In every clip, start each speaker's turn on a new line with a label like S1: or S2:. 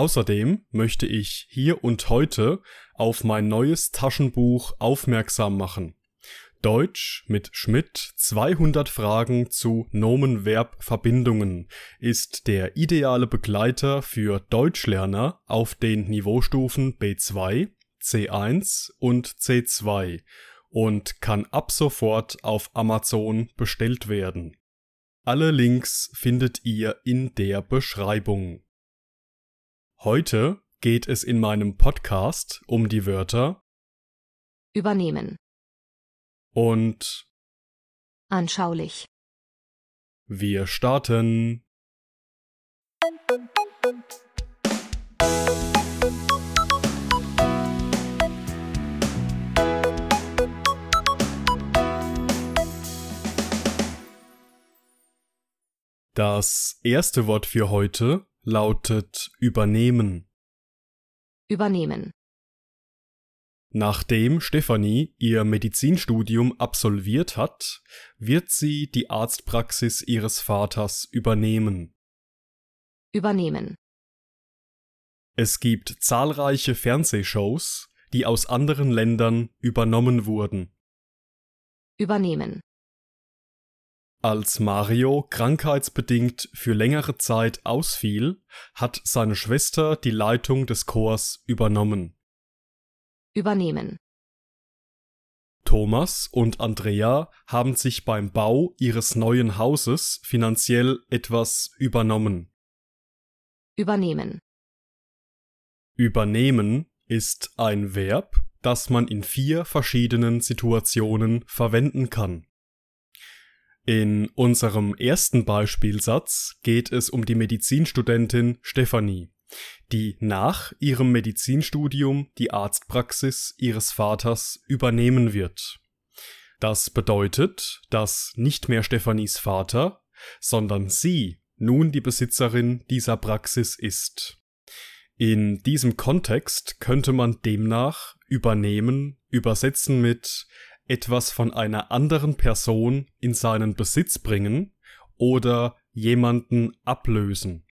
S1: Außerdem möchte ich hier und heute auf mein neues Taschenbuch aufmerksam machen. Deutsch mit Schmidt 200 Fragen zu Nomen-Verb-Verbindungen ist der ideale Begleiter für Deutschlerner auf den Niveaustufen B2, C1 und C2 und kann ab sofort auf Amazon bestellt werden. Alle Links findet ihr in der Beschreibung. Heute geht es in meinem Podcast um die Wörter
S2: übernehmen,
S1: und
S2: anschaulich,
S1: wir starten. Das erste Wort für heute lautet übernehmen.
S2: übernehmen,
S1: Nachdem Stefanie ihr Medizinstudium absolviert hat, wird sie die Arztpraxis ihres Vaters übernehmen.
S2: übernehmen,
S1: Es gibt zahlreiche Fernsehshows, die aus anderen Ländern übernommen wurden.
S2: übernehmen,
S1: Als Mario krankheitsbedingt für längere Zeit ausfiel, hat seine Schwester die Leitung des Chors übernommen.
S2: übernehmen,
S1: Thomas und Andrea haben sich beim Bau ihres neuen Hauses finanziell etwas übernommen.
S2: übernehmen,
S1: Übernehmen ist ein Verb, das man in vier verschiedenen Situationen verwenden kann. In unserem ersten Beispielsatz geht es um die Medizinstudentin Stefanie, die nach ihrem Medizinstudium die Arztpraxis ihres Vaters übernehmen wird. Das bedeutet, dass nicht mehr Stefanis Vater, sondern sie nun die Besitzerin dieser Praxis ist. In diesem Kontext könnte man demnach übernehmen übersetzen mit etwas von einer anderen Person in seinen Besitz bringen oder jemanden ablösen.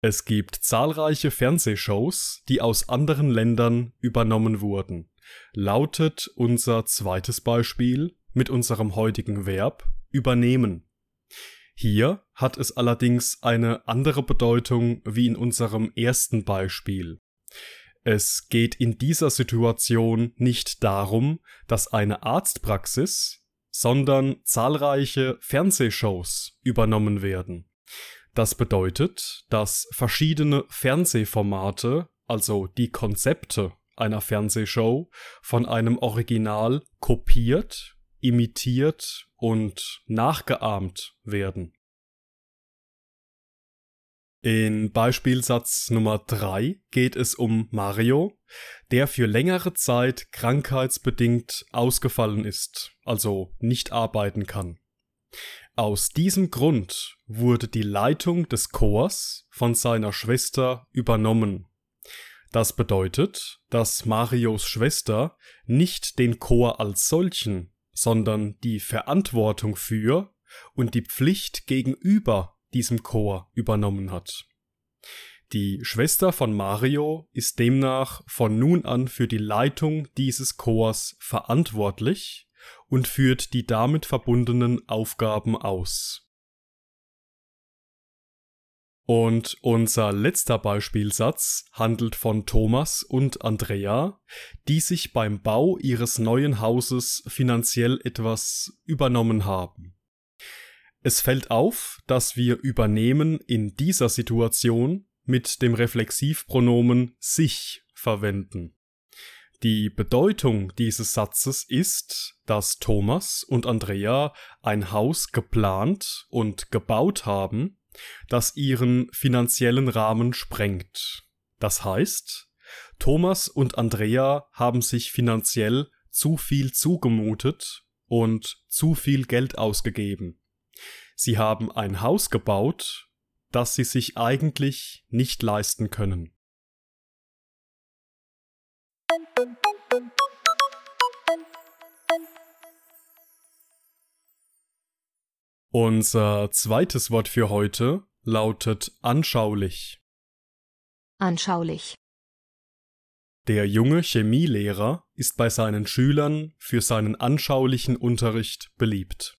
S1: Es gibt zahlreiche Fernsehshows, die aus anderen Ländern übernommen wurden. Lautet unser zweites Beispiel mit unserem heutigen Verb übernehmen. Hier hat es allerdings eine andere Bedeutung wie in unserem ersten Beispiel. Es geht in dieser Situation nicht darum, dass eine Arztpraxis, sondern zahlreiche Fernsehshows übernommen werden. Das bedeutet, dass verschiedene Fernsehformate, also die Konzepte einer Fernsehshow, von einem Original kopiert, imitiert und nachgeahmt werden. In Beispielsatz Nummer 3 geht es um Mario, der für längere Zeit krankheitsbedingt ausgefallen ist, also nicht arbeiten kann. Aus diesem Grund wurde die Leitung des Chors von seiner Schwester übernommen. Das bedeutet, dass Marios Schwester nicht den Chor als solchen, sondern die Verantwortung für und die Pflicht gegenüber diesem Chor übernommen hat. Die Schwester von Mario ist demnach von nun an für die Leitung dieses Chors verantwortlich und führt die damit verbundenen Aufgaben aus. Und unser letzter Beispielsatz handelt von Thomas und Andrea, die sich beim Bau ihres neuen Hauses finanziell etwas übernommen haben. Es fällt auf, dass wir übernehmen in dieser Situation mit dem Reflexivpronomen sich verwenden. Die Bedeutung dieses Satzes ist, dass Thomas und Andrea ein Haus geplant und gebaut haben, das ihren finanziellen Rahmen sprengt. Das heißt, Thomas und Andrea haben sich finanziell zu viel zugemutet und zu viel Geld ausgegeben. Sie haben ein Haus gebaut, das sie sich eigentlich nicht leisten können. Unser zweites Wort für heute lautet anschaulich.
S2: Anschaulich.
S1: Der junge Chemielehrer ist bei seinen Schülern für seinen anschaulichen Unterricht beliebt.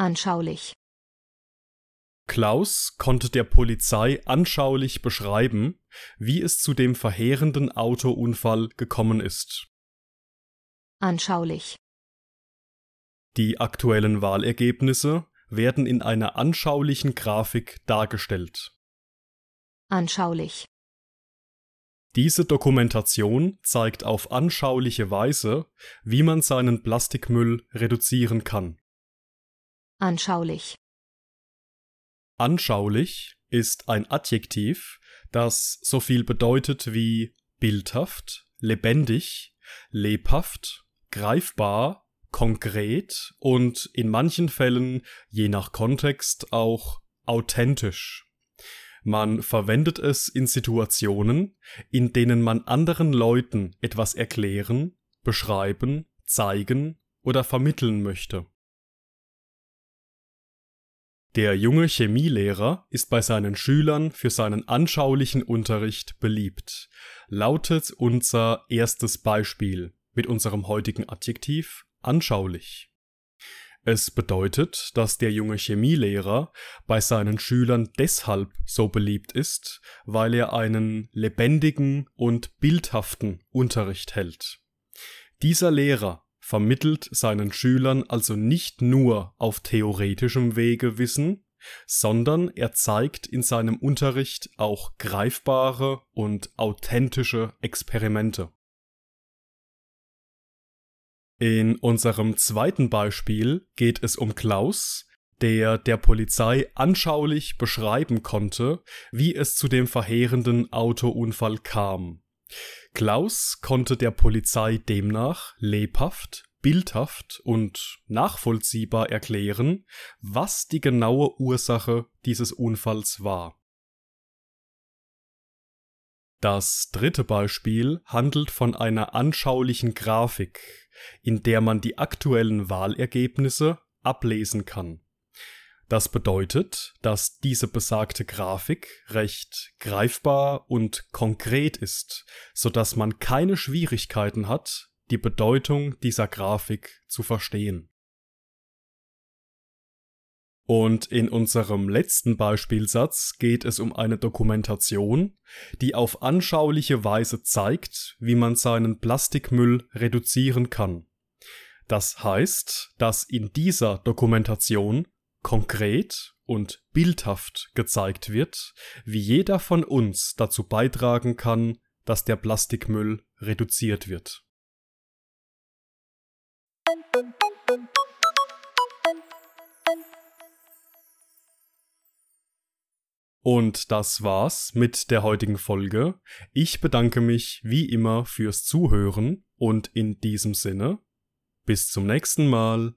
S2: Anschaulich.
S1: Klaus konnte der Polizei anschaulich beschreiben, wie es zu dem verheerenden Autounfall gekommen ist.
S2: Anschaulich.
S1: Die aktuellen Wahlergebnisse werden in einer anschaulichen Grafik dargestellt.
S2: Anschaulich.
S1: Diese Dokumentation zeigt auf anschauliche Weise, wie man seinen Plastikmüll reduzieren kann.
S2: Anschaulich.
S1: Anschaulich ist ein Adjektiv, das so viel bedeutet wie bildhaft, lebendig, lebhaft, greifbar, konkret und in manchen Fällen, je nach Kontext, auch authentisch. Man verwendet es in Situationen, in denen man anderen Leuten etwas erklären, beschreiben, zeigen oder vermitteln möchte. Der junge Chemielehrer ist bei seinen Schülern für seinen anschaulichen Unterricht beliebt, lautet unser erstes Beispiel mit unserem heutigen Adjektiv anschaulich. Es bedeutet, dass der junge Chemielehrer bei seinen Schülern deshalb so beliebt ist, weil er einen lebendigen und bildhaften Unterricht hält. Dieser Lehrer vermittelt seinen Schülern also nicht nur auf theoretischem Wege Wissen, sondern er zeigt in seinem Unterricht auch greifbare und authentische Experimente. In unserem zweiten Beispiel geht es um Klaus, der der Polizei anschaulich beschreiben konnte, wie es zu dem verheerenden Autounfall kam. Klaus konnte der Polizei demnach lebhaft, bildhaft und nachvollziehbar erklären, was die genaue Ursache dieses Unfalls war. Das dritte Beispiel handelt von einer anschaulichen Grafik, in der man die aktuellen Wahlergebnisse ablesen kann. Das bedeutet, dass diese besagte Grafik recht greifbar und konkret ist, so dass man keine Schwierigkeiten hat, die Bedeutung dieser Grafik zu verstehen. Und in unserem letzten Beispielsatz geht es um eine Dokumentation, die auf anschauliche Weise zeigt, wie man seinen Plastikmüll reduzieren kann. Das heißt, dass in dieser Dokumentation konkret und bildhaft gezeigt wird, wie jeder von uns dazu beitragen kann, dass der Plastikmüll reduziert wird. Und das war's mit der heutigen Folge. Ich bedanke mich wie immer fürs Zuhören und in diesem Sinne bis zum nächsten Mal.